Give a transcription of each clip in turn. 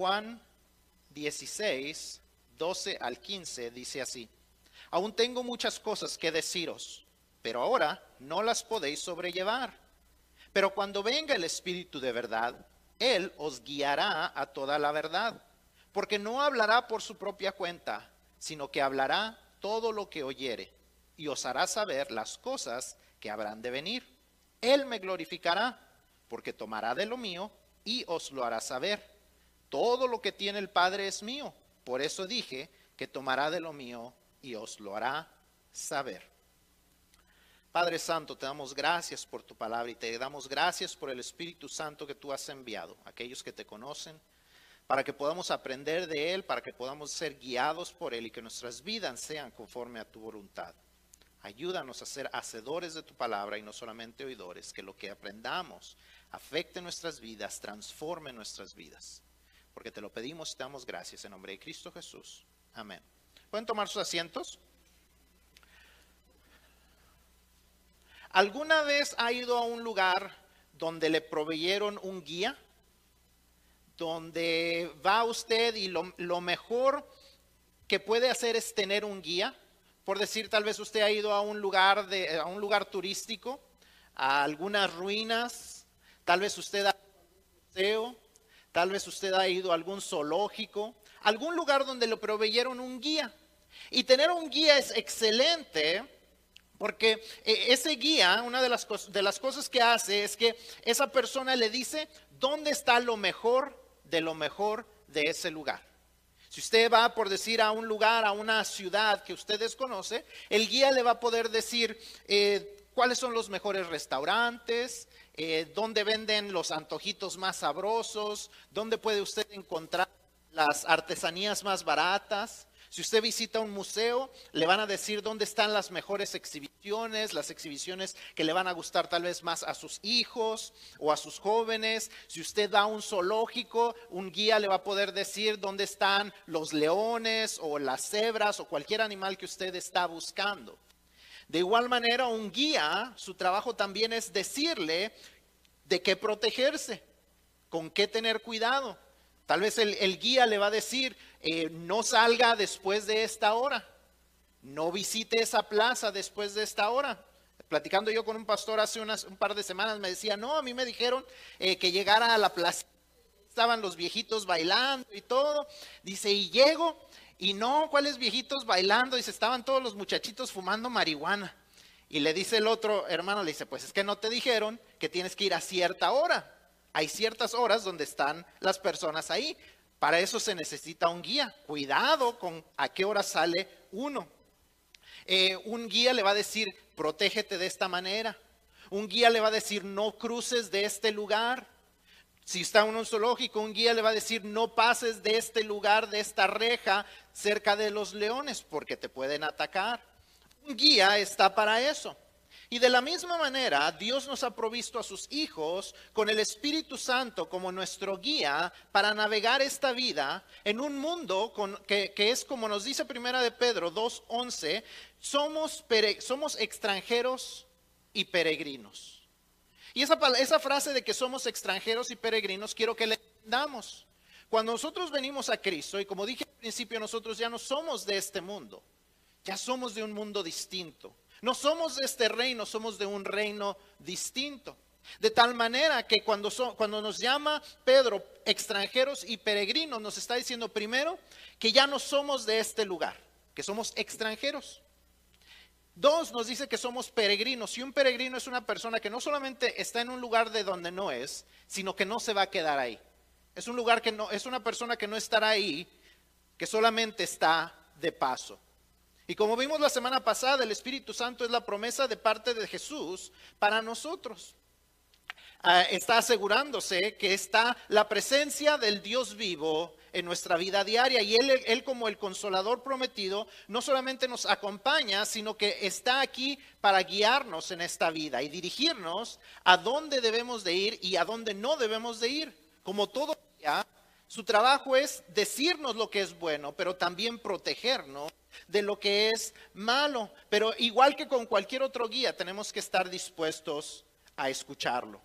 Juan 16, 12 al 15 dice así, aún tengo muchas cosas que deciros, pero ahora no las podéis sobrellevar. Pero cuando venga el Espíritu de verdad, Él os guiará a toda la verdad, porque no hablará por su propia cuenta, sino que hablará todo lo que oyere, y os hará saber las cosas que habrán de venir. Él me glorificará, porque tomará de lo mío y os lo hará saber. Todo lo que tiene el Padre es mío. Por eso dije que tomará de lo mío y os lo hará saber. Padre Santo, te damos gracias por tu palabra y te damos gracias por el Espíritu Santo que tú has enviado, aquellos que te conocen, para que podamos aprender de Él, para que podamos ser guiados por Él y que nuestras vidas sean conforme a tu voluntad. Ayúdanos a ser hacedores de tu palabra y no solamente oidores, que lo que aprendamos afecte nuestras vidas, transforme nuestras vidas. Porque te lo pedimos y te damos gracias en nombre de Cristo Jesús. Amén. ¿Pueden tomar sus asientos? ¿Alguna vez ha ido a un lugar donde le proveyeron un guía? Donde va usted y lo, mejor que puede hacer es tener un guía. Por decir, tal vez usted ha ido a un lugar, de, a un lugar turístico, a algunas ruinas, tal vez usted ha ido a un museo, tal vez usted ha ido a algún zoológico, algún lugar donde le proveyeron un guía. Y tener un guía es excelente porque eh, ese guía, una de las, de las cosas que hace es que esa persona le dice dónde está lo mejor de lo mejor de ese lugar. Si usted va, por decir, a un lugar, a una ciudad que usted desconoce, el guía le va a poder decir eh, cuáles son los mejores restaurantes, eh, dónde venden los antojitos más sabrosos, dónde puede usted encontrar las artesanías más baratas. Si usted visita un museo, le van a decir dónde están las mejores exhibiciones, las exhibiciones que le van a gustar tal vez más a sus hijos o a sus jóvenes. Si usted va a un zoológico, un guía le va a poder decir dónde están los leones o las cebras o cualquier animal que usted está buscando. De igual manera, un guía, su trabajo también es decirle de qué protegerse, con qué tener cuidado. Tal vez el, guía le va a decir, eh, no salga después de esta hora, no visite esa plaza después de esta hora. Platicando yo con un pastor hace unas, un par de semanas, me decía, no, a mí me dijeron eh, que llegara a la plaza, estaban los viejitos bailando y todo. Dice, y llego, y no, ¿cuáles viejitos bailando? Dice, estaban todos los muchachitos fumando marihuana. Y le dice el otro hermano, le dice, pues es que no te dijeron que tienes que ir a cierta hora. Hay ciertas horas donde están las personas ahí. Para eso se necesita un guía. Cuidado con a qué hora sale uno. Eh, un guía le va a decir, protégete de esta manera. Un guía le va a decir, no cruces de este lugar. Si está en un zoológico, un guía le va a decir, no pases de este lugar, de esta reja, cerca de los leones, porque te pueden atacar. Un guía está para eso. Y de la misma manera, Dios nos ha provisto a sus hijos con el Espíritu Santo como nuestro guía para navegar esta vida en un mundo que, es como nos dice Primera de Pedro 2.11, somos, somos extranjeros y peregrinos. Y esa, esa frase de que somos extranjeros y peregrinos quiero que le entendamos. Cuando nosotros venimos a Cristo, y como dije al principio, nosotros ya no somos de este mundo, ya somos de un mundo distinto. No somos de este reino, somos de un reino distinto. De tal manera que cuando, cuando nos llama Pedro extranjeros y peregrinos, nos está diciendo primero que ya no somos de este lugar, que somos extranjeros. Dos, nos dice que somos peregrinos. Y un peregrino es una persona que no solamente está en un lugar de donde no es, sino que no se va a quedar ahí. Es un lugar que no, es una persona que no estará ahí, que solamente está de paso. Y como vimos la semana pasada, el Espíritu Santo es la promesa de parte de Jesús para nosotros. Ah, está asegurándose que está la presencia del Dios vivo en nuestra vida diaria y él, él como el consolador prometido no solamente nos acompaña, sino que está aquí para guiarnos en esta vida y dirigirnos a dónde debemos de ir y a dónde no debemos de ir. Como todo día, su trabajo es decirnos lo que es bueno, pero también protegernos de lo que es malo. Pero igual que con cualquier otro guía, tenemos que estar dispuestos a escucharlo.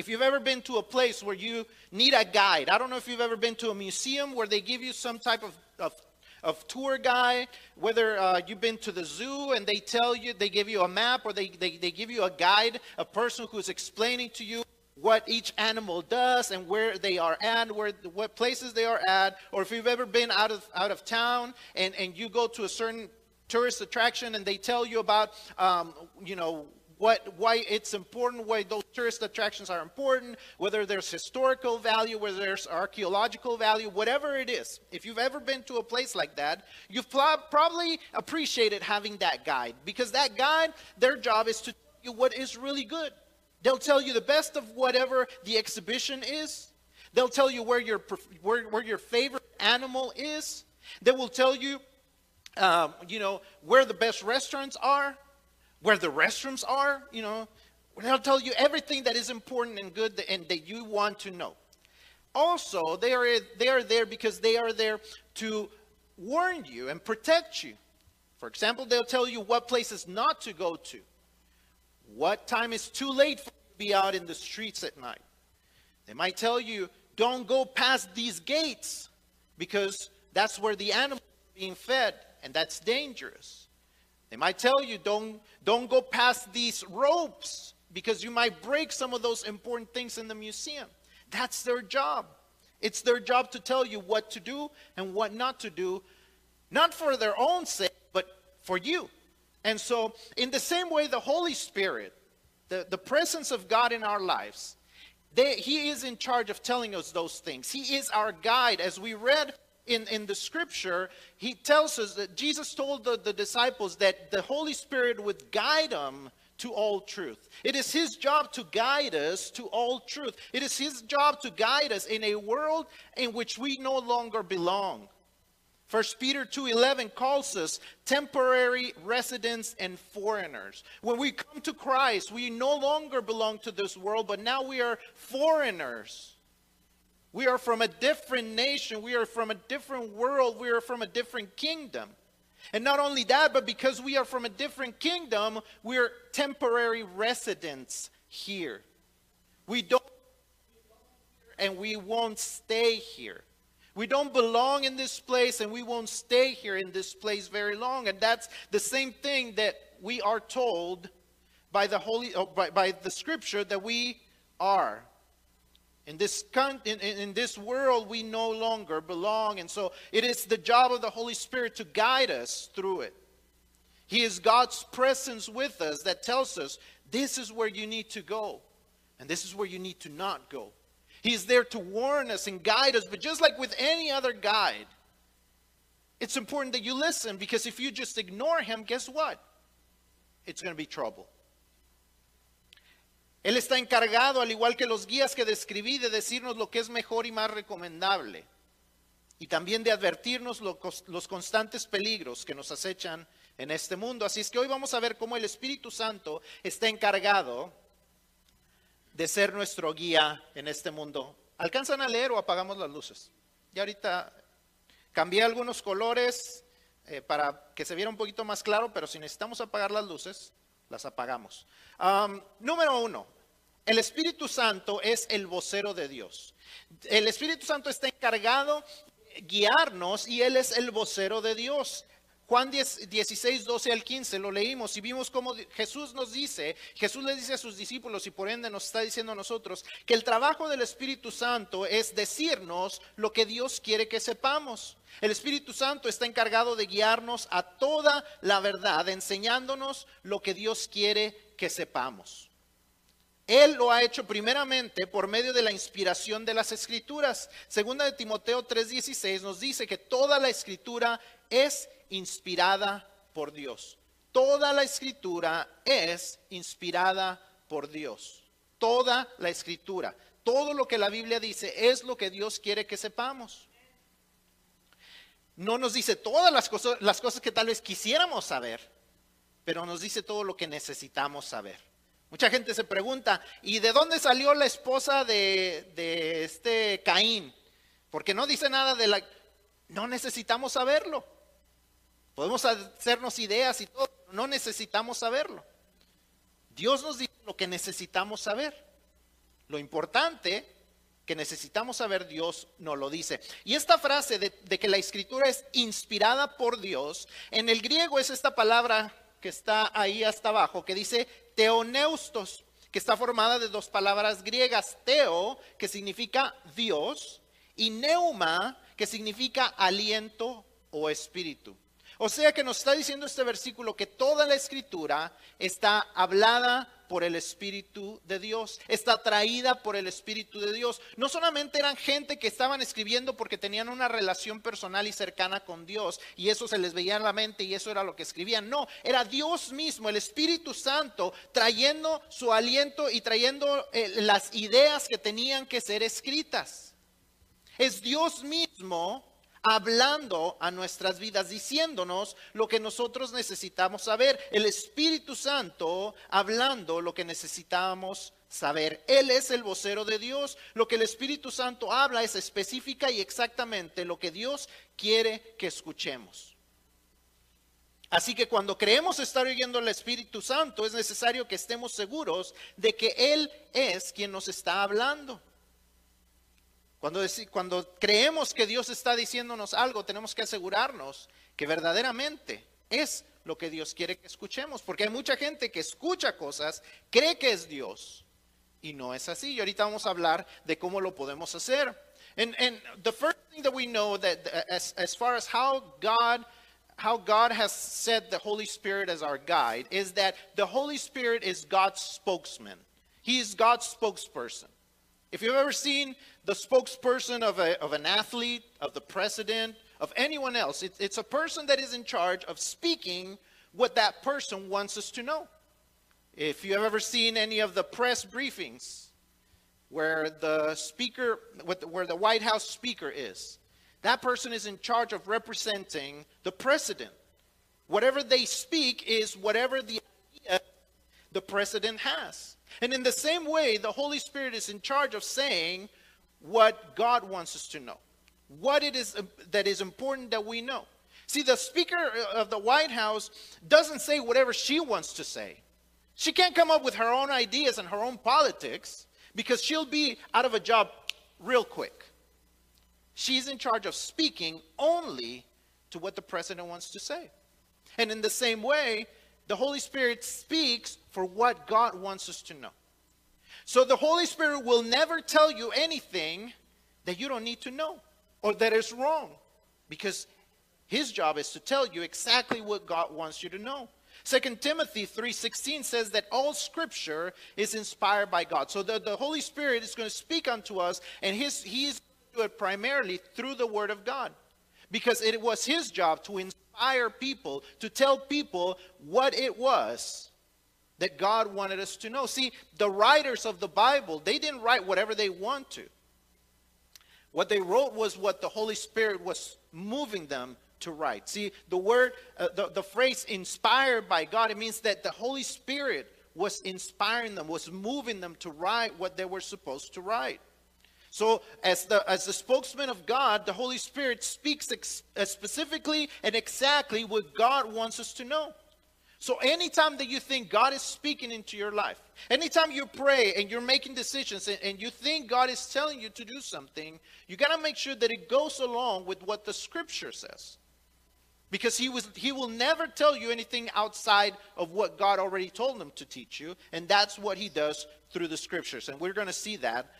If you've ever been to a place where you need a guide, I don't know if you've ever been to a museum where they give you some type of, of, of tour guide, whether uh, you've been to the zoo and they tell you, they give you a map or they, they, they give you a guide, a person who's explaining to you what each animal does and where they are at, where what places they are at, or if you've ever been out of out of town and, and you go to a certain tourist attraction and they tell you about um, you know what, why it's important, why those tourist attractions are important, whether there's historical value, whether there's archaeological value, whatever it is. If you've ever been to a place like that, you've probably appreciated having that guide because that guide, their job is to tell you what is really good. They'll tell you the best of whatever the exhibition is. They'll tell you where your, where, where your favorite animal is. They will tell you, um, you know, where the best restaurants are where the restrooms are, you know. They'll tell you everything that is important and good and that you want to know. Also, they are, they are there because they are there to warn you and protect you. For example, they'll tell you what places not to go to, what time is too late for you to be out in the streets at night. They might tell you, don't go past these gates because that's where the animals are being fed and that's dangerous. They might tell you, don't, don't go past these ropes because you might break some of those important things in the museum. That's their job. It's their job to tell you what to do and what not to do, not for their own sake, but for you. And so, in the same way, the Holy Spirit, the, the presence of God in our lives, they, He is in charge of telling us those things. He is our guide. As we read in, in the scripture, he tells us that Jesus told the, the disciples that the Holy Spirit would guide them to all truth. It is his job to guide us to all truth. It is his job to guide us in a world in which we no longer belong. First Peter 2:11 calls us temporary residents and foreigners. When we come to Christ, we no longer belong to this world, but now we are foreigners. We are from a different nation. We are from a different world. We are from a different kingdom. And not only that, but because we are from a different kingdom, we are temporary residents here. We don't and we won't stay here. We don't belong in this place and we won't stay here in this place very long. And that's the same thing that we are told by the holy oh, by, by the scripture that we are. In this, in, in this world, we no longer belong. And so it is the job of the Holy Spirit to guide us through it. He is God's presence with us that tells us this is where you need to go, and this is where you need to not go. He is there to warn us and guide us, but just like with any other guide, it's important that you listen because if you just ignore him, guess what? It's going to be trouble. Él está encargado, al igual que los guías que describí, de decirnos lo que es mejor y más recomendable. Y también de advertirnos los constantes peligros que nos acechan en este mundo. Así es que hoy vamos a ver cómo el Espíritu Santo está encargado de ser nuestro guía en este mundo. ¿Alcanzan a leer o apagamos las luces? Y ahorita cambié algunos colores eh, para que se viera un poquito más claro, pero si necesitamos apagar las luces, las apagamos. número uno, el Espíritu Santo es el vocero de Dios. El Espíritu Santo está encargado de guiarnos y Él es el vocero de Dios. Juan 16, 12 al 15 lo leímos y vimos cómo Jesús nos dice, Jesús le dice a sus discípulos y por ende nos está diciendo a nosotros que el trabajo del Espíritu Santo es decirnos lo que Dios quiere que sepamos. El Espíritu Santo está encargado de guiarnos a toda la verdad, enseñándonos lo que Dios quiere que sepamos. Él lo ha hecho primeramente por medio de la inspiración de las escrituras. Segunda de Timoteo 3:16 nos dice que toda la escritura es inspirada por Dios. Toda la escritura es inspirada por Dios. Toda la escritura. Todo lo que la Biblia dice es lo que Dios quiere que sepamos. No nos dice todas las cosas, las cosas que tal vez quisiéramos saber, pero nos dice todo lo que necesitamos saber. Mucha gente se pregunta, ¿y de dónde salió la esposa de, de este Caín? Porque no dice nada de la... No necesitamos saberlo. Podemos hacernos ideas y todo, no necesitamos saberlo. Dios nos dice lo que necesitamos saber. Lo importante que necesitamos saber, Dios no lo dice. Y esta frase de, que la escritura es inspirada por Dios, en el griego es esta palabra que está ahí hasta abajo, que dice teoneustos, que está formada de dos palabras griegas, teo, que significa Dios, y neuma, que significa aliento o espíritu. O sea que nos está diciendo este versículo que toda la escritura está hablada por el Espíritu de Dios, está traída por el Espíritu de Dios. No solamente eran gente que estaban escribiendo porque tenían una relación personal y cercana con Dios y eso se les veía en la mente y eso era lo que escribían. No, era Dios mismo, el Espíritu Santo, trayendo su aliento y trayendo eh, las ideas que tenían que ser escritas. Es Dios mismo hablando a nuestras vidas, diciéndonos lo que nosotros necesitamos saber. El Espíritu Santo hablando lo que necesitamos saber. Él es el vocero de Dios. Lo que el Espíritu Santo habla es específica y exactamente lo que Dios quiere que escuchemos. Así que cuando creemos estar oyendo al Espíritu Santo, es necesario que estemos seguros de que Él es quien nos está hablando. Cuando, cuando creemos que Dios está diciéndonos algo, tenemos que asegurarnos que verdaderamente es lo que Dios quiere que escuchemos. Porque hay mucha gente que escucha cosas, cree que es Dios y no es así. Y ahorita vamos a hablar de cómo lo podemos hacer. And, and the first thing that we know that as, as far as how God how God has set the Holy Spirit as our guide is that the Holy Spirit is God's spokesman. He is God's spokesperson. If you've ever seen the spokesperson of, a, of an athlete, of the president, of anyone else, it, it's a person that is in charge of speaking what that person wants us to know. If you have ever seen any of the press briefings where the speaker, where the White House speaker is, that person is in charge of representing the president. Whatever they speak is whatever the idea the president has. And in the same way, the Holy Spirit is in charge of saying what God wants us to know, what it is uh, that is important that we know. See, the Speaker uh, of the White House doesn't say whatever she wants to say. She can't come up with her own ideas and her own politics because she'll be out of a job real quick. She's in charge of speaking only to what the president wants to say. And in the same way, the Holy Spirit speaks for what God wants us to know. So the Holy Spirit will never tell you anything that you don't need to know or that is wrong because his job is to tell you exactly what God wants you to know. Second Timothy 3:16 says that all scripture is inspired by God. So the, the Holy Spirit is going to speak unto us and his he is do it primarily through the word of God. Because it was his job to inspire people, to tell people what it was that God wanted us to know. See, the writers of the Bible, they didn't write whatever they want to. What they wrote was what the Holy Spirit was moving them to write. See, the word, uh, the, the phrase inspired by God, it means that the Holy Spirit was inspiring them, was moving them to write what they were supposed to write. So, as the, as the spokesman of God, the Holy Spirit speaks ex- uh, specifically and exactly what God wants us to know. So, anytime that you think God is speaking into your life, anytime you pray and you're making decisions and, and you think God is telling you to do something, you got to make sure that it goes along with what the scripture says. Because he, was, he will never tell you anything outside of what God already told him to teach you, and that's what he does through the scriptures. And we're going to see that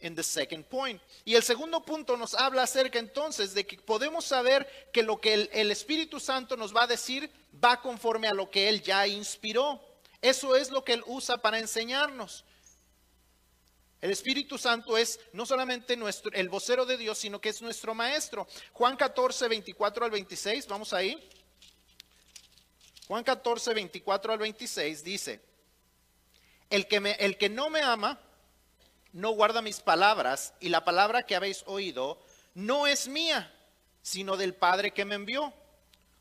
in the second point. Y el segundo punto nos habla acerca entonces de que podemos saber que lo que el, el, Espíritu Santo nos va a decir va conforme a lo que Él ya inspiró. Eso es lo que Él usa para enseñarnos. El Espíritu Santo es no solamente nuestro, el vocero de Dios, sino que es nuestro maestro. Juan 14, 24 al 26, vamos ahí. Juan 14, 24 al 26 dice, el que, me, el que no me ama, no guarda mis palabras, y la palabra que habéis oído no es mía, sino del Padre que me envió.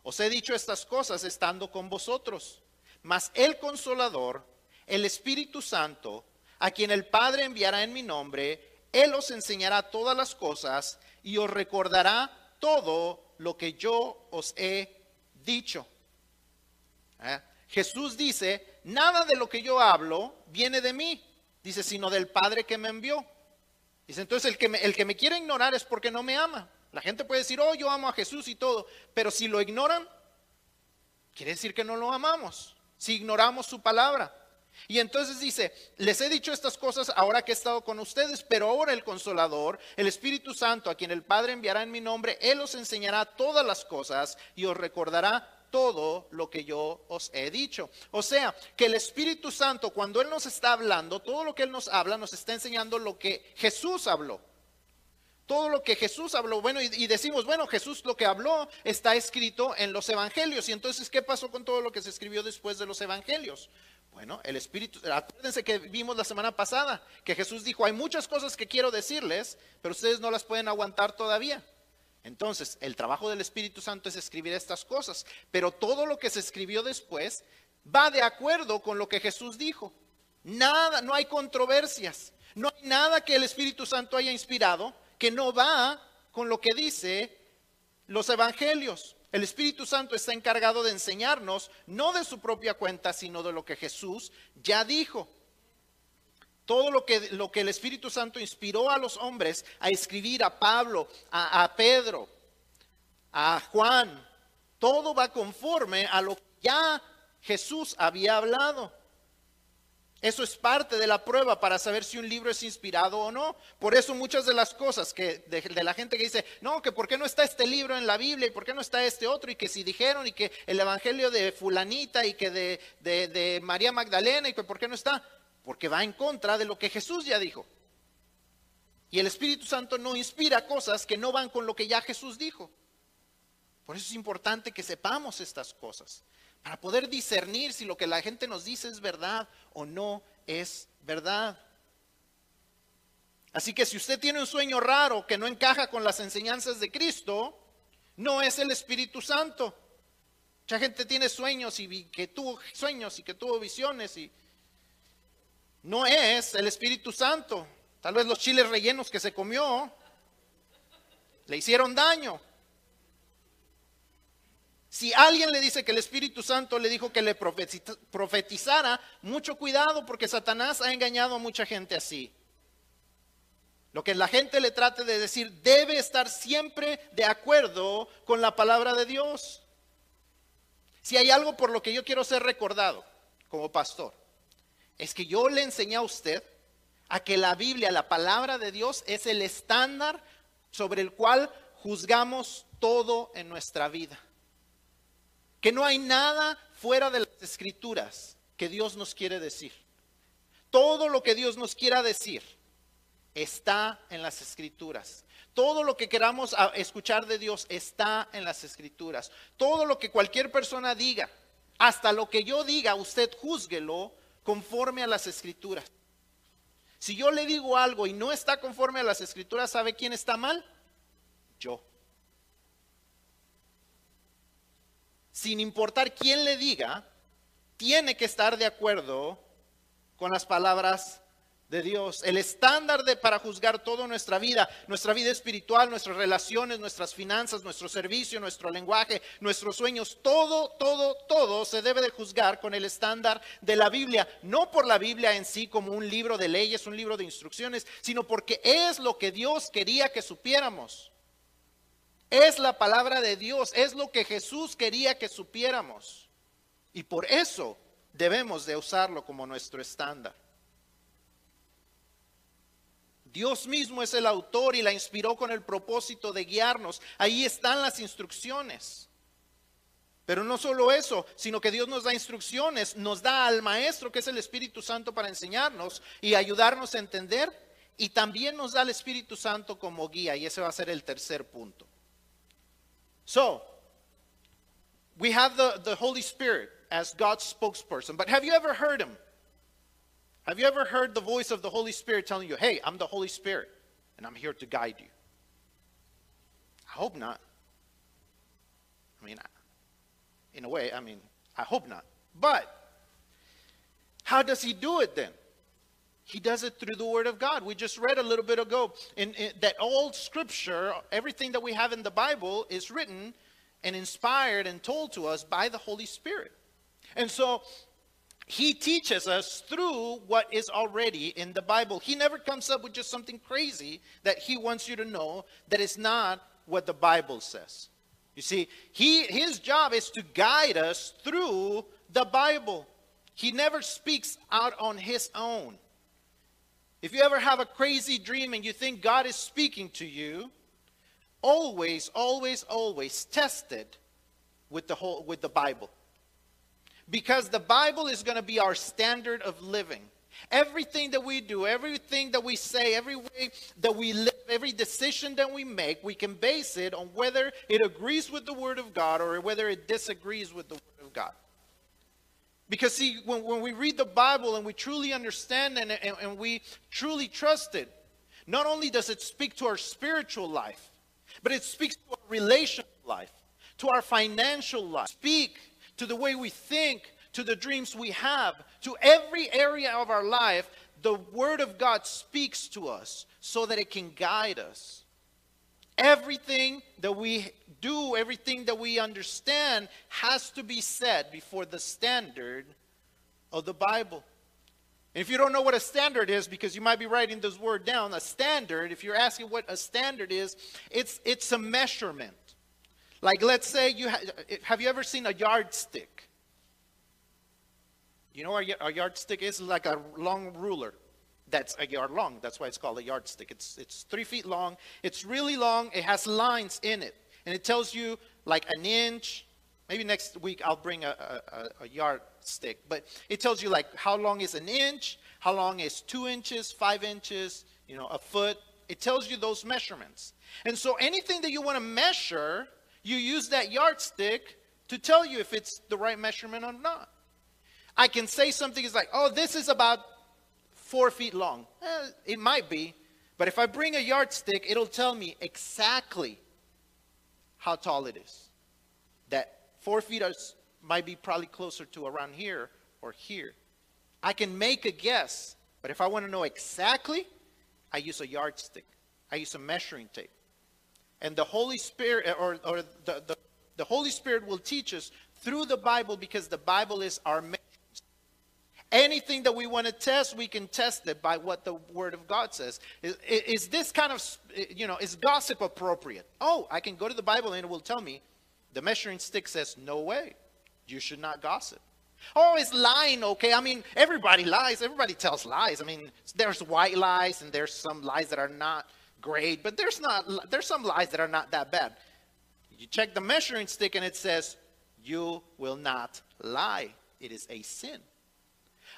Os he dicho estas cosas estando con vosotros, mas el consolador, el Espíritu Santo, a quien el Padre enviará en mi nombre, Él os enseñará todas las cosas y os recordará todo lo que yo os he dicho. ¿Eh? Jesús dice, nada de lo que yo hablo viene de mí Dice, sino del Padre que me envió. Dice, entonces el que me, el que me quiere ignorar es porque no me ama. La gente puede decir, oh, yo amo a Jesús y todo, pero si lo ignoran, quiere decir que no lo amamos, si ignoramos su palabra. Y entonces dice, les he dicho estas cosas ahora que he estado con ustedes, pero ahora el consolador, el Espíritu Santo, a quien el Padre enviará en mi nombre, Él os enseñará todas las cosas y os recordará todo lo que yo os he dicho. O sea, que el Espíritu Santo, cuando Él nos está hablando, todo lo que Él nos habla, nos está enseñando lo que Jesús habló. Todo lo que Jesús habló, bueno, y, decimos, bueno, Jesús lo que habló está escrito en los evangelios. Y entonces, ¿qué pasó con todo lo que se escribió después de los evangelios? Bueno, el Espíritu, acuérdense que vimos la semana pasada, que Jesús dijo, hay muchas cosas que quiero decirles, pero ustedes no las pueden aguantar todavía. Entonces, el trabajo del Espíritu Santo es escribir estas cosas, pero todo lo que se escribió después va de acuerdo con lo que Jesús dijo. Nada, no hay controversias, no hay nada que el Espíritu Santo haya inspirado que no va con lo que dice los evangelios. El Espíritu Santo está encargado de enseñarnos no de su propia cuenta, sino de lo que Jesús ya dijo. Todo lo que, lo que el Espíritu Santo inspiró a los hombres a escribir a Pablo, a, Pedro, a Juan, todo va conforme a lo que ya Jesús había hablado. Eso es parte de la prueba para saber si un libro es inspirado o no. Por eso muchas de las cosas que de, de, la gente que dice, no, que por qué no está este libro en la Biblia y por qué no está este otro y que si dijeron y que el Evangelio de fulanita y que de, de, de María Magdalena y que por qué no está, porque va en contra de lo que Jesús ya dijo. Y el Espíritu Santo no inspira cosas que no van con lo que ya Jesús dijo. Por eso es importante que sepamos estas cosas, para poder discernir si lo que la gente nos dice es verdad o no es verdad. Así que si usted tiene un sueño raro que no encaja con las enseñanzas de Cristo, no es el Espíritu Santo. Mucha gente tiene sueños y que tuvo sueños y que tuvo visiones y no es el Espíritu Santo. Tal vez los chiles rellenos que se comió le hicieron daño. Si alguien le dice que el Espíritu Santo le dijo que le profetizara, mucho cuidado porque Satanás ha engañado a mucha gente así. Lo que la gente le trate de decir debe estar siempre de acuerdo con la palabra de Dios. Si hay algo por lo que yo quiero ser recordado como pastor, es que yo le enseñé a usted a que la Biblia, la palabra de Dios, es el estándar sobre el cual juzgamos todo en nuestra vida. Que no hay nada fuera de las escrituras que Dios nos quiere decir. Todo lo que Dios nos quiera decir está en las escrituras. Todo lo que queramos escuchar de Dios está en las escrituras. Todo lo que cualquier persona diga, hasta lo que yo diga, usted juzguelo conforme a las escrituras. Si yo le digo algo y no está conforme a las escrituras, ¿sabe quién está mal? Yo. Sin importar quién le diga, tiene que estar de acuerdo con las palabras de Dios, el estándar de, para juzgar toda nuestra vida, nuestra vida espiritual, nuestras relaciones, nuestras finanzas, nuestro servicio, nuestro lenguaje, nuestros sueños, todo, todo, todo se debe de juzgar con el estándar de la Biblia, no por la Biblia en sí como un libro de leyes, un libro de instrucciones, sino porque es lo que Dios quería que supiéramos. Es la palabra de Dios, es lo que Jesús quería que supiéramos. Y por eso debemos de usarlo como nuestro estándar. Dios mismo es el autor y la inspiró con el propósito de guiarnos. Ahí están las instrucciones. Pero no solo eso, sino que Dios nos da instrucciones, nos da al Maestro, que es el Espíritu Santo, para enseñarnos y ayudarnos a entender. Y también nos da el Espíritu Santo como guía. Y ese va a ser el tercer punto. So, we have the, the Holy Spirit as God's spokesperson. But have you ever heard him? Have you ever heard the voice of the Holy Spirit telling you, hey, I'm the Holy Spirit and I'm here to guide you? I hope not. I mean, in a way, I mean, I hope not. But how does he do it then? He does it through the Word of God. We just read a little bit ago in, in, that all Scripture, everything that we have in the Bible, is written and inspired and told to us by the Holy Spirit. And so he teaches us through what is already in the Bible. He never comes up with just something crazy that he wants you to know that is not what the Bible says. You see, he, his job is to guide us through the Bible. He never speaks out on his own. If you ever have a crazy dream and you think God is speaking to you, always, always, always test it with the whole with the Bible. Because the Bible is going to be our standard of living. Everything that we do, everything that we say, every way that we live, every decision that we make, we can base it on whether it agrees with the Word of God or whether it disagrees with the Word of God. Because, see, when, when we read the Bible and we truly understand and, and, and we truly trust it, not only does it speak to our spiritual life, but it speaks to our relational life, to our financial life, speak to the way we think, to the dreams we have, to every area of our life, the Word of God speaks to us so that it can guide us. Everything that we do, everything that we understand has to be said before the standard of the Bible. If you don't know what a standard is, because you might be writing this word down, a standard, if you're asking what a standard is, it's, it's a measurement. Like let's say you ha- eh, have you ever seen a yardstick? You know what a yardstick is? Like a long ruler that's a yard long. That's why it's called a yardstick. It's, it's three feet long. It's really long. It has lines in it. And it tells you like an inch. Maybe next week I'll bring a, a, a yardstick. But it tells you like how long is an inch, how long is two inches, five inches, you know, a foot. It tells you those measurements. And so anything that you want to measure, you use that yardstick to tell you if it's the right measurement or not. I can say something is like, oh, this is about four feet long. Eh, it might be, but if I bring a yardstick, it'll tell me exactly how tall it is. That four feet is, might be probably closer to around here or here. I can make a guess, but if I want to know exactly, I use a yardstick. I use a measuring tape. And the Holy Spirit, or, or the, the, the Holy Spirit will teach us through the Bible because the Bible is our Anything that we want to test, we can test it by what the Word of God says. Is, is, this kind of, you know, is gossip appropriate? Oh, I can go to the Bible and it will tell me the measuring stick says, no way, you should not gossip. Oh, is lying okay? I mean, everybody lies. Everybody tells lies. I mean, there's white lies and there's some lies that are not great, but there's not. There's some lies that are not that bad. You check the measuring stick and it says, "You will not lie. It is a sin."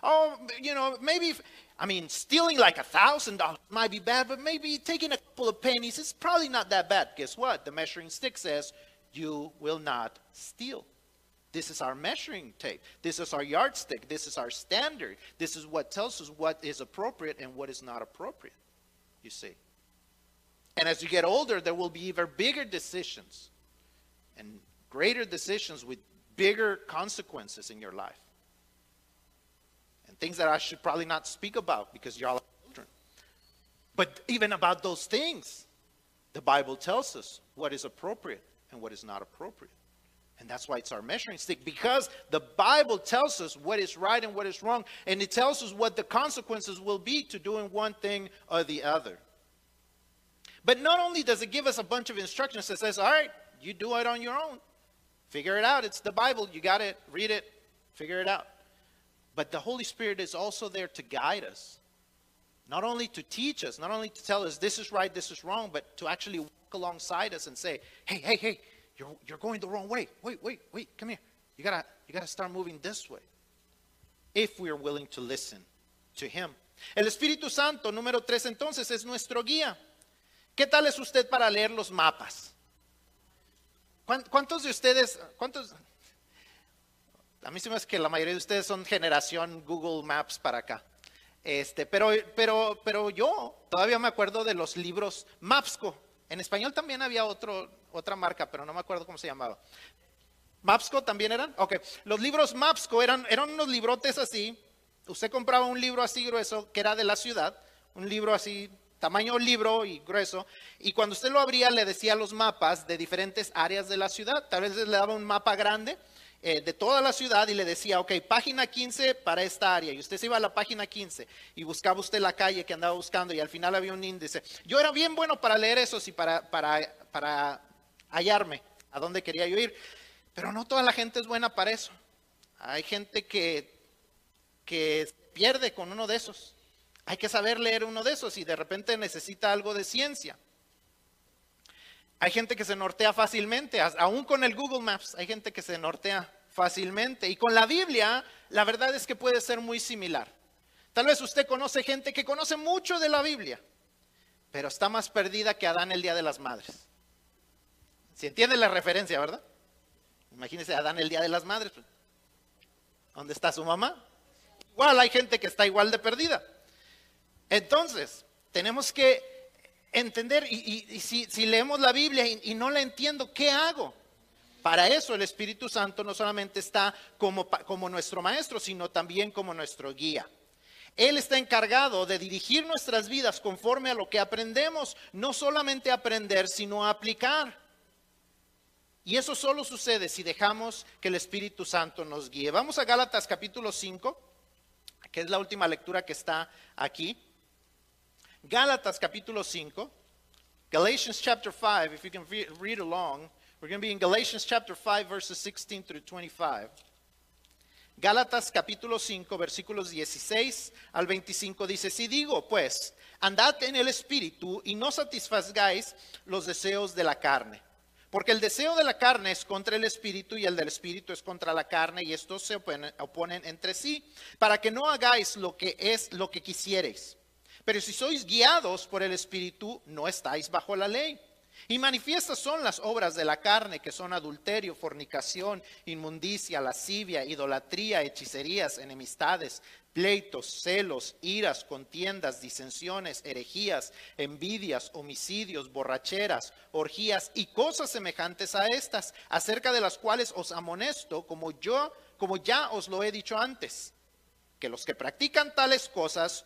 Oh, you know, maybe, if, I mean, stealing like a thousand dollars might be bad, but maybe taking a couple of pennies is probably not that bad. Guess what? The measuring stick says, you will not steal. This is our measuring tape. This is our yardstick. This is our standard. This is what tells us what is appropriate and what is not appropriate. You see. And as you get older, there will be even bigger decisions and greater decisions with bigger consequences in your life And things that I should probably not speak about because y'all are children. But even about those things, the Bible tells us what is appropriate and what is not appropriate. And that's why it's our measuring stick because the Bible tells us what is right and what is wrong, and it tells us what the consequences will be to doing one thing or the other. But not only does it give us a bunch of instructions that says, all right, you do it on your own. Figure it out. It's the Bible. You got it. Read it. Figure it out. But the Holy Spirit is also there to guide us. Not only to teach us, not only to tell us this is right, this is wrong, but to actually walk alongside us and say, hey, hey, hey, you're, you're going the wrong way. Wait, wait, wait, come here. You gotta, you gotta start moving this way. If we are willing to listen to Him. El Espíritu Santo, número tres, entonces, es nuestro guía. ¿Qué tal es usted para leer los mapas? ¿Cuántos de ustedes, cuántos, a mí se me hace que la mayoría de ustedes son generación Google Maps para acá. Este, pero, pero, pero yo todavía me acuerdo de los libros Mapsco. En español también había otra marca, pero no me acuerdo cómo se llamaba. ¿Mapsco también eran? Ok. Los libros Mapsco eran, eran unos librotes así. Usted compraba un libro así grueso, que era de la ciudad, un libro así, tamaño libro y grueso, y cuando usted lo abría le decía los mapas de diferentes áreas de la ciudad. Tal vez le daba un mapa grande eh, de toda la ciudad y le decía, ok, página 15 para esta área. Y usted se iba a la página 15 y buscaba usted la calle que andaba buscando y al final había un índice. Yo era bien bueno para leer eso y para, para, para hallarme a dónde quería yo ir. Pero no toda la gente es buena para eso. Hay gente que, que pierde con uno de esos. Hay que saber leer uno de esos y de repente necesita algo de ciencia. Hay gente que se nortea fácilmente, aún con el Google Maps, hay gente que se nortea fácilmente. Y con la Biblia, la verdad es que puede ser muy similar. Tal vez usted conoce gente que conoce mucho de la Biblia, pero está más perdida que Adán el Día de las Madres. Si entiende la referencia, ¿verdad? Imagínese Adán el Día de las Madres. ¿Dónde está su mamá? Igual hay gente que está igual de perdida. Entonces, tenemos que entender, y, si, leemos la Biblia y, no la entiendo, ¿qué hago? Para eso el Espíritu Santo no solamente está como, como nuestro maestro, sino también como nuestro guía. Él está encargado de dirigir nuestras vidas conforme a lo que aprendemos, no solamente aprender, sino aplicar. Y eso solo sucede si dejamos que el Espíritu Santo nos guíe. Vamos a Gálatas capítulo 5, que es la última lectura que está aquí. Gálatas capítulo 5, Galatians chapter 5, if you can read along, we're going to be in Galatians chapter 5, verses 16 through 25. Gálatas capítulo 5, versículos 16 al 25 dice, si digo pues, andad en el espíritu y no satisfagáis los deseos de la carne. Porque el deseo de la carne es contra el espíritu y el del espíritu es contra la carne y estos se oponen, oponen entre sí, para que no hagáis lo que es lo que quisiereis. Pero si sois guiados por el Espíritu, no estáis bajo la ley. Y manifiestas son las obras de la carne, que son adulterio, fornicación, inmundicia, lascivia, idolatría, hechicerías, enemistades, pleitos, celos, iras, contiendas, disensiones, herejías, envidias, homicidios, borracheras, orgías y cosas semejantes a estas, acerca de las cuales os amonesto, como yo, como ya os lo he dicho antes, que los que practican tales cosas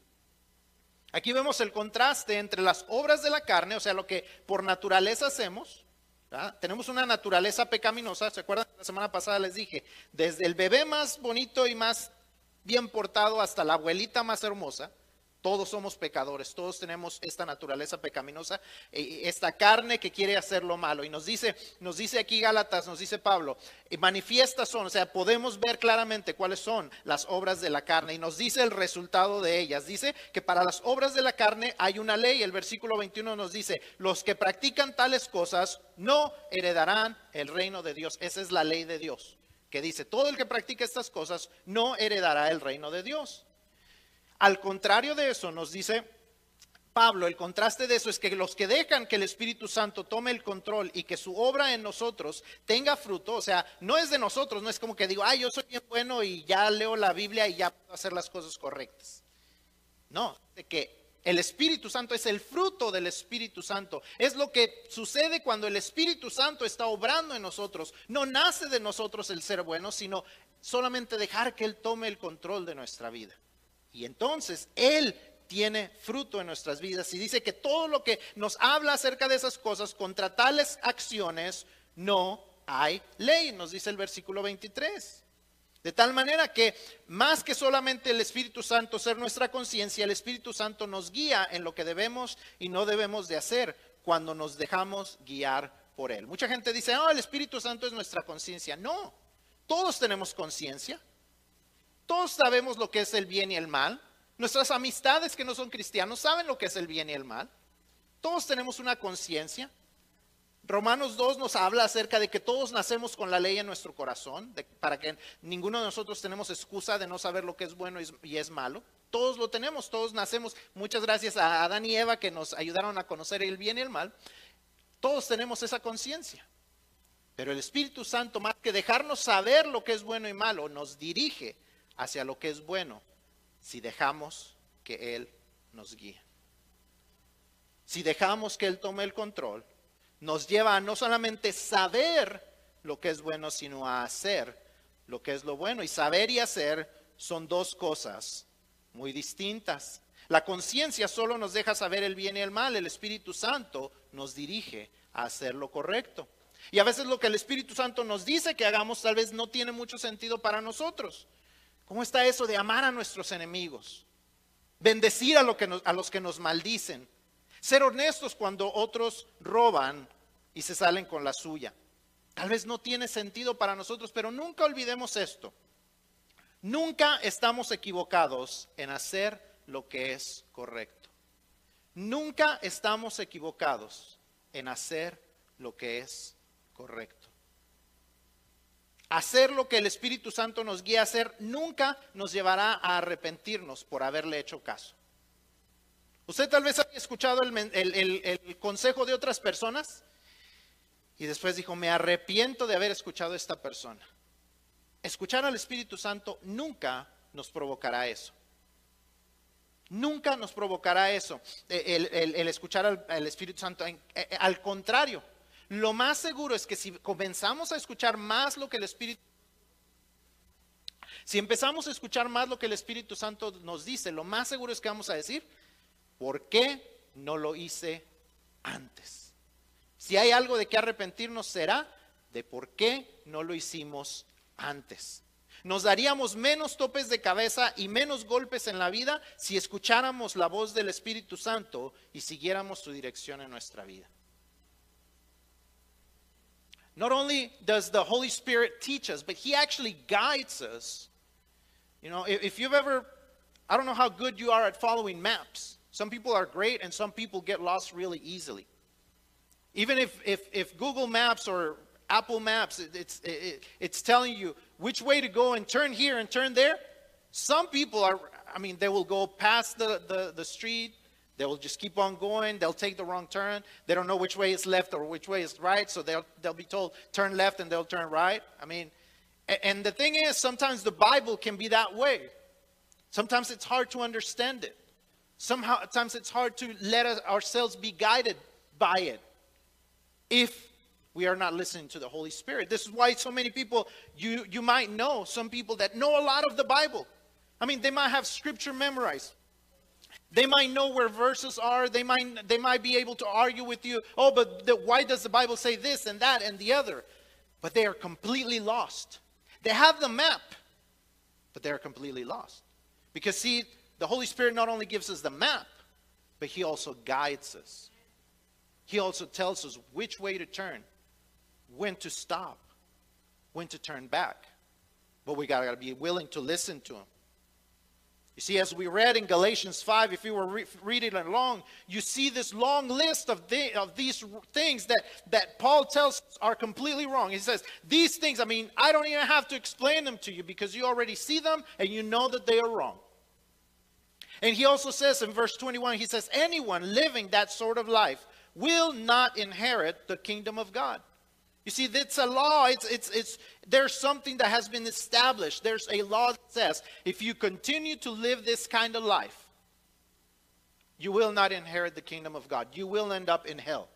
Aquí vemos el contraste entre las obras de la carne, o sea, lo que por naturaleza hacemos. Tenemos una naturaleza pecaminosa. ¿Se acuerdan? La semana pasada les dije, desde el bebé más bonito y más bien portado hasta la abuelita más hermosa, todos somos pecadores, todos tenemos esta naturaleza pecaminosa, esta carne que quiere hacer lo malo. Y nos dice, nos dice aquí Gálatas, nos dice Pablo, y manifiestas son, o sea, podemos ver claramente cuáles son las obras de la carne y nos dice el resultado de ellas. Dice que para las obras de la carne hay una ley. El versículo 21 nos dice, los que practican tales cosas no heredarán el reino de Dios. Esa es la ley de Dios, que dice, todo el que practica estas cosas no heredará el reino de Dios. Al contrario de eso, nos dice Pablo, el contraste de eso es que los que dejan que el Espíritu Santo tome el control y que su obra en nosotros tenga fruto, o sea, no es de nosotros, no es como que digo, ay, yo soy bien bueno y ya leo la Biblia y ya puedo hacer las cosas correctas. No, de que el Espíritu Santo es el fruto del Espíritu Santo. Es lo que sucede cuando el Espíritu Santo está obrando en nosotros. No nace de nosotros el ser bueno, sino solamente dejar que Él tome el control de nuestra vida. Y entonces Él tiene fruto en nuestras vidas y dice que todo lo que nos habla acerca de esas cosas, contra tales acciones, no hay ley, nos dice el versículo 23. De tal manera que más que solamente el Espíritu Santo ser nuestra conciencia, el Espíritu Santo nos guía en lo que debemos y no debemos de hacer cuando nos dejamos guiar por Él. Mucha gente dice, oh, el Espíritu Santo es nuestra conciencia. No, todos tenemos conciencia. Todos sabemos lo que es el bien y el mal. Nuestras amistades que no son cristianos saben lo que es el bien y el mal. Todos tenemos una conciencia. Romanos 2 nos habla acerca de que todos nacemos con la ley en nuestro corazón, para que ninguno de nosotros tenemos excusa de no saber lo que es bueno y es malo. Todos lo tenemos, todos nacemos. Muchas gracias a Adán y Eva que nos ayudaron a conocer el bien y el mal. Todos tenemos esa conciencia. Pero el Espíritu Santo, más que dejarnos saber lo que es bueno y malo, nos dirige hacia lo que es bueno si dejamos que Él nos guíe. Si dejamos que Él tome el control, nos lleva a no solamente saber lo que es bueno, sino a hacer lo que es lo bueno. Y saber y hacer son dos cosas muy distintas. La conciencia solo nos deja saber el bien y el mal. El Espíritu Santo nos dirige a hacer lo correcto. Y a veces lo que el Espíritu Santo nos dice que hagamos tal vez no tiene mucho sentido para nosotros. ¿Cómo está eso de amar a nuestros enemigos? Bendecir a, a los que nos maldicen. Ser honestos cuando otros roban y se salen con la suya. Tal vez no tiene sentido para nosotros, pero nunca olvidemos esto. Nunca estamos equivocados en hacer lo que es correcto. Nunca estamos equivocados en hacer lo que es correcto. Hacer lo que el Espíritu Santo nos guía a hacer nunca nos llevará a arrepentirnos por haberle hecho caso. Usted tal vez haya escuchado el, consejo de otras personas y después dijo, me arrepiento de haber escuchado a esta persona. Escuchar al Espíritu Santo nunca nos provocará eso. Nunca nos provocará eso, el, escuchar al, Espíritu Santo. Eh, eh, al contrario, lo más seguro es que si comenzamos a escuchar más lo que el Espíritu si empezamos a escuchar más lo que el Espíritu Santo nos dice, lo más seguro es que vamos a decir, ¿por qué no lo hice antes? Si hay algo de que arrepentirnos será de por qué no lo hicimos antes. Nos daríamos menos topes de cabeza y menos golpes en la vida si escucháramos la voz del Espíritu Santo y siguiéramos su dirección en nuestra vida. Not only does the Holy Spirit teach us, but He actually guides us. You know, if, if you've ever, I don't know how good you are at following maps. Some people are great and some people get lost really easily. Even if, if, if Google Maps or Apple Maps, it, it's, it, it's telling you which way to go and turn here and turn there. Some people are, I mean, they will go past the, the, the street they will just keep on going. They'll take the wrong turn. They don't know which way is left or which way is right. So they'll, they'll be told, turn left and they'll turn right. I mean, and the thing is, sometimes the Bible can be that way. Sometimes it's hard to understand it. Somehow, Sometimes it's hard to let us, ourselves be guided by it if we are not listening to the Holy Spirit. This is why so many people, you, you might know some people that know a lot of the Bible. I mean, they might have scripture memorized. They might know where verses are. They might, they might be able to argue with you. Oh, but the, why does the Bible say this and that and the other? But they are completely lost. They have the map, but they are completely lost. Because, see, the Holy Spirit not only gives us the map, but He also guides us. He also tells us which way to turn, when to stop, when to turn back. But we got to be willing to listen to Him. You see, as we read in Galatians 5, if you were re- reading along, you see this long list of, the, of these things that, that Paul tells are completely wrong. He says, These things, I mean, I don't even have to explain them to you because you already see them and you know that they are wrong. And he also says in verse 21, he says, Anyone living that sort of life will not inherit the kingdom of God. You see, it's a law. It's, it's, it's, there's something that has been established. There's a law that says if you continue to live this kind of life, you will not inherit the kingdom of God. You will end up in hell.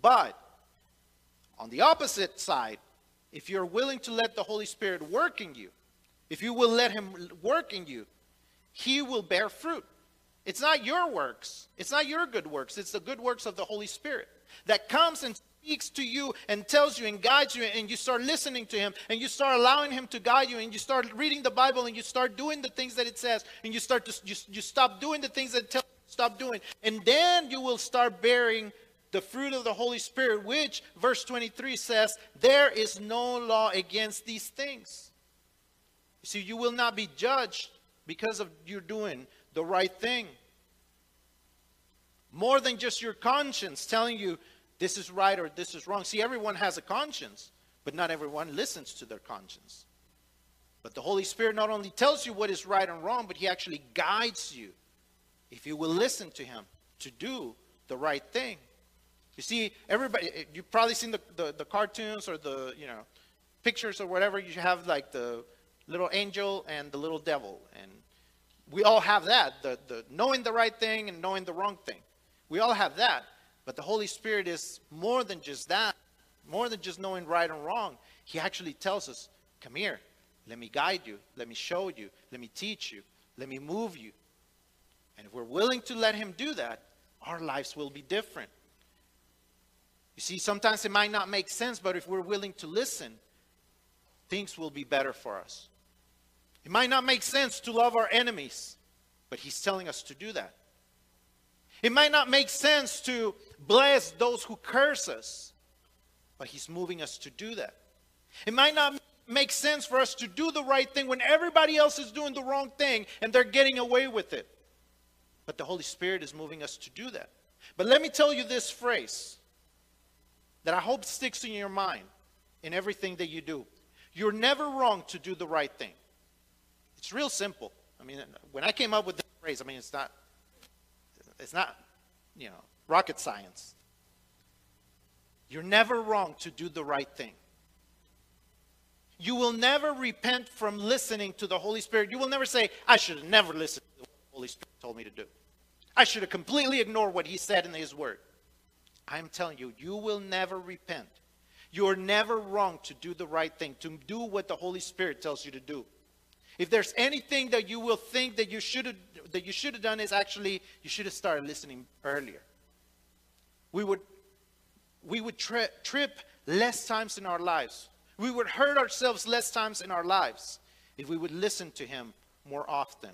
But on the opposite side, if you're willing to let the Holy Spirit work in you, if you will let Him work in you, He will bear fruit. It's not your works, it's not your good works, it's the good works of the Holy Spirit that comes and speaks to you and tells you and guides you and you start listening to him and you start allowing him to guide you and you start reading the bible and you start doing the things that it says and you start to you, you stop doing the things that tell stop doing. And then you will start bearing the fruit of the holy spirit which verse 23 says there is no law against these things. See you will not be judged because of you doing the right thing. More than just your conscience telling you this is right or this is wrong. See, everyone has a conscience, but not everyone listens to their conscience. But the Holy Spirit not only tells you what is right and wrong, but He actually guides you if you will listen to Him to do the right thing. You see, everybody, you've probably seen the, the, the cartoons or the, you know, pictures or whatever. You have like the little angel and the little devil. And We all have that, the, the knowing the right thing and knowing the wrong thing. We all have that. But the Holy Spirit is more than just that, more than just knowing right and wrong. He actually tells us, Come here, let me guide you, let me show you, let me teach you, let me move you. And if we're willing to let Him do that, our lives will be different. You see, sometimes it might not make sense, but if we're willing to listen, things will be better for us. It might not make sense to love our enemies, but He's telling us to do that. It might not make sense to bless those who curse us, but He's moving us to do that. It might not make sense for us to do the right thing when everybody else is doing the wrong thing and they're getting away with it. But the Holy Spirit is moving us to do that. But let me tell you this phrase that I hope sticks in your mind in everything that you do. You're never wrong to do the right thing. It's real simple. I mean, when I came up with this phrase, I mean, it's not, it's not, you know, rocket science. You're never wrong to do the right thing. You will never repent from listening to the Holy Spirit. You will never say, I should have never listened to what the Holy Spirit told me to do. I should have completely ignored what He said in His Word. I'm telling you, you will never repent. You're never wrong to do the right thing, to do what the Holy Spirit tells you to do. If there's anything that you will think that you should have that you should have done is actually you should have started listening earlier. We would we would tri- trip less times in our lives we would hurt ourselves less times in our lives if we would listen to Him more often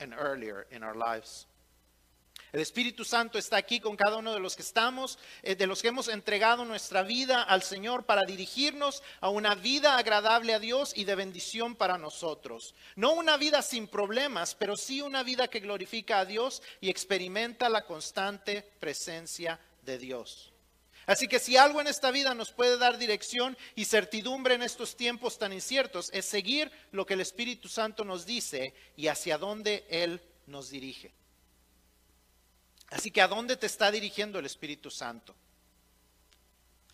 and earlier in our lives. El Espíritu Santo está aquí con cada uno de los que estamos, eh, de los que hemos entregado nuestra vida al Señor para dirigirnos a una vida agradable a Dios y de bendición para nosotros. No una vida sin problemas, pero sí una vida que glorifica a Dios y experimenta la constante presencia de Dios. Así que si algo en esta vida nos puede dar dirección y certidumbre en estos tiempos tan inciertos, es seguir lo que el Espíritu Santo nos dice y hacia dónde Él nos dirige. Así que ¿a dónde te está dirigiendo el Espíritu Santo?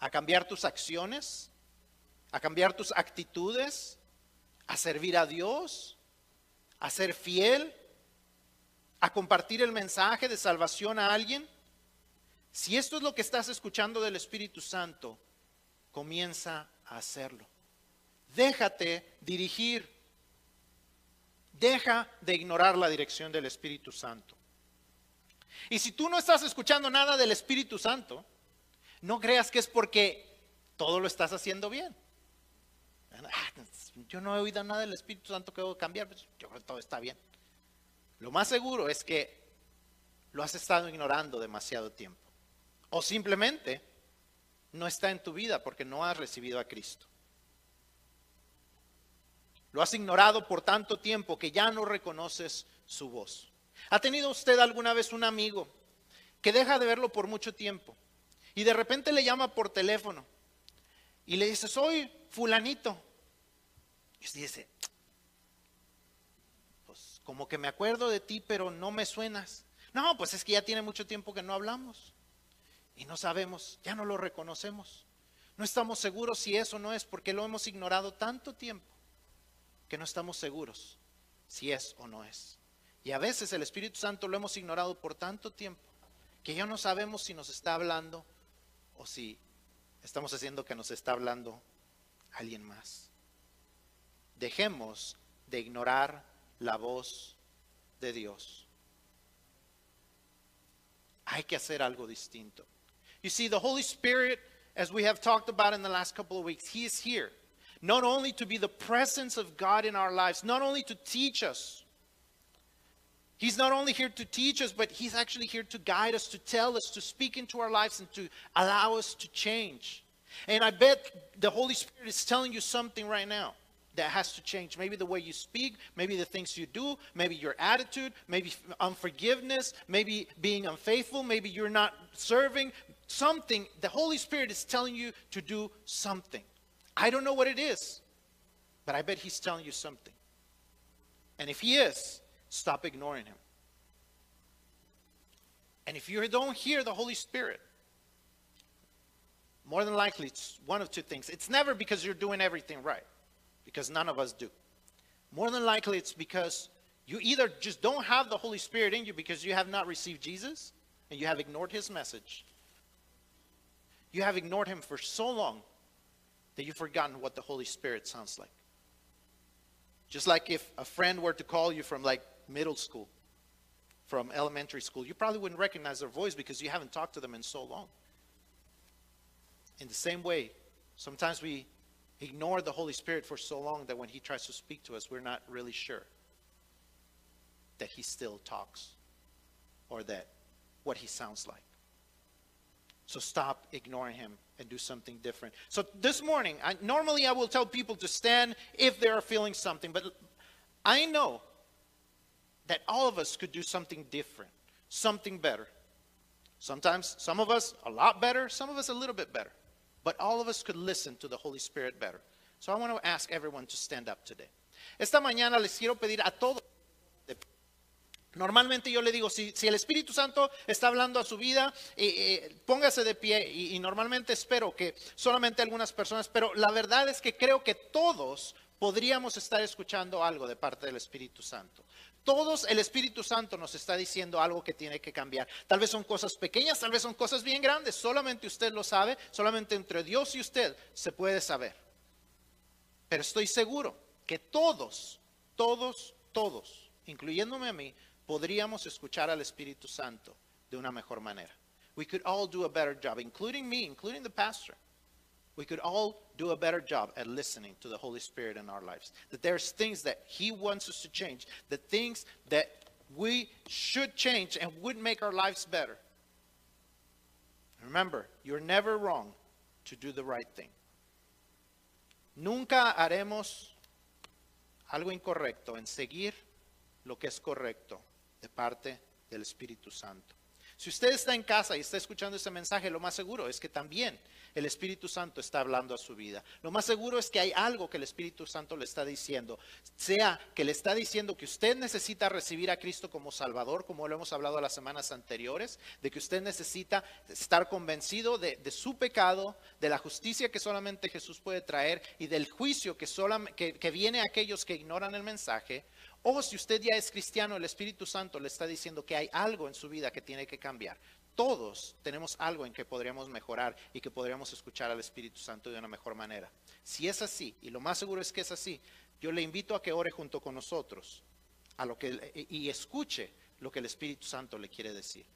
¿A cambiar tus acciones? ¿A cambiar tus actitudes? ¿A servir a Dios? ¿A ser fiel? ¿A compartir el mensaje de salvación a alguien? Si esto es lo que estás escuchando del Espíritu Santo, comienza a hacerlo. Déjate dirigir. Deja de ignorar la dirección del Espíritu Santo. Y si tú no estás escuchando nada del Espíritu Santo, no creas que es porque todo lo estás haciendo bien. Ah, yo no he oído nada del Espíritu Santo que debo cambiar, pues, yo creo que todo está bien. Lo más seguro es que lo has estado ignorando demasiado tiempo. O simplemente no está en tu vida porque no has recibido a Cristo. Lo has ignorado por tanto tiempo que ya no reconoces su voz. ¿Ha tenido usted alguna vez un amigo que deja de verlo por mucho tiempo y de repente le llama por teléfono y le dice, soy fulanito? Y usted dice, pues como que me acuerdo de ti, pero no me suenas. No, pues es que ya tiene mucho tiempo que no hablamos. Y no sabemos, ya no lo reconocemos. No estamos seguros si eso no es porque lo hemos ignorado tanto tiempo que no estamos seguros si es o no es. Y a veces el Espíritu Santo lo hemos ignorado por tanto tiempo que ya no sabemos si nos está hablando o si estamos haciendo que nos está hablando alguien más. Dejemos de ignorar la voz de Dios. Hay que hacer algo distinto. You see, the Holy Spirit, as we have talked about in the last couple of weeks, He is here. Not only to be the presence of God in our lives, not only to teach us. He's not only here to teach us, but He's actually here to guide us, to tell us, to speak into our lives, and to allow us to change. And I bet the Holy Spirit is telling you something right now that has to change. Maybe the way you speak, maybe the things you do, maybe your attitude, maybe unforgiveness, maybe being unfaithful, maybe you're not serving, something, the Holy Spirit is telling you to do something. I don't know what it is, but I bet He's telling you something. And if He is, stop ignoring Him. And if you don't hear the Holy Spirit, more than likely it's one of two things. It's never because you're doing everything right, because none of us do. more than likely it's because you either just don't have the Holy Spirit in you because you have not received Jesus and you have ignored his message. You have ignored him for so long that you've forgotten what the Holy Spirit sounds like. Just like if a friend were to call you from like middle school, from elementary school, you probably wouldn't recognize their voice because you haven't talked to them in so long. In the same way, sometimes we ignore the Holy Spirit for so long that when He tries to speak to us, we're not really sure that He still talks or that what He sounds like. So stop ignoring Him and do something different. So this morning, I, normally I will tell people to stand if they are feeling something, but I know that all of us could do something different, something better. Sometimes, some of us a lot better, some of us a little bit better. But all of us could listen to the Holy Spirit better. So I want to ask everyone to stand up today. Esta mañana les quiero pedir a todos. Normalmente yo le digo, si, si el Espíritu Santo está hablando a su vida, eh, eh, póngase de pie y, y normalmente espero que solamente algunas personas, pero la verdad es que creo que todos podríamos estar escuchando algo de parte del Espíritu Santo. Todos el Espíritu Santo nos está diciendo algo que tiene que cambiar. Tal vez son cosas pequeñas, tal vez son cosas bien grandes. Solamente usted lo sabe, solamente entre Dios y usted se puede saber. Pero estoy seguro que todos, todos, todos, incluyéndome a mí, podríamos escuchar al Espíritu Santo de una mejor manera. We could all do a better job, including me, including the pastor. We could all do a better job at listening to the Holy Spirit in our lives. That there's things that He wants us to change, the things that we should change and would make our lives better. Remember, you're never wrong to do the right thing. Nunca haremos algo incorrecto en seguir lo que es correcto de parte del Espíritu Santo. Si usted está en casa y está escuchando este mensaje, lo más seguro es que también el Espíritu Santo está hablando a su vida. Lo más seguro es que hay algo que el Espíritu Santo le está diciendo. Sea que le está diciendo que usted necesita recibir a Cristo como Salvador, como lo hemos hablado las semanas anteriores, de que usted necesita estar convencido de, su pecado, de la justicia que solamente Jesús puede traer y del juicio que, que, que viene a aquellos que ignoran el mensaje. O si usted ya es cristiano, el Espíritu Santo le está diciendo que hay algo en su vida que tiene que cambiar. Todos tenemos algo en que podríamos mejorar y que podríamos escuchar al Espíritu Santo de una mejor manera. Si es así, y lo más seguro es que es así, yo le invito a que ore junto con nosotros a lo que, y escuche lo que el Espíritu Santo le quiere decir.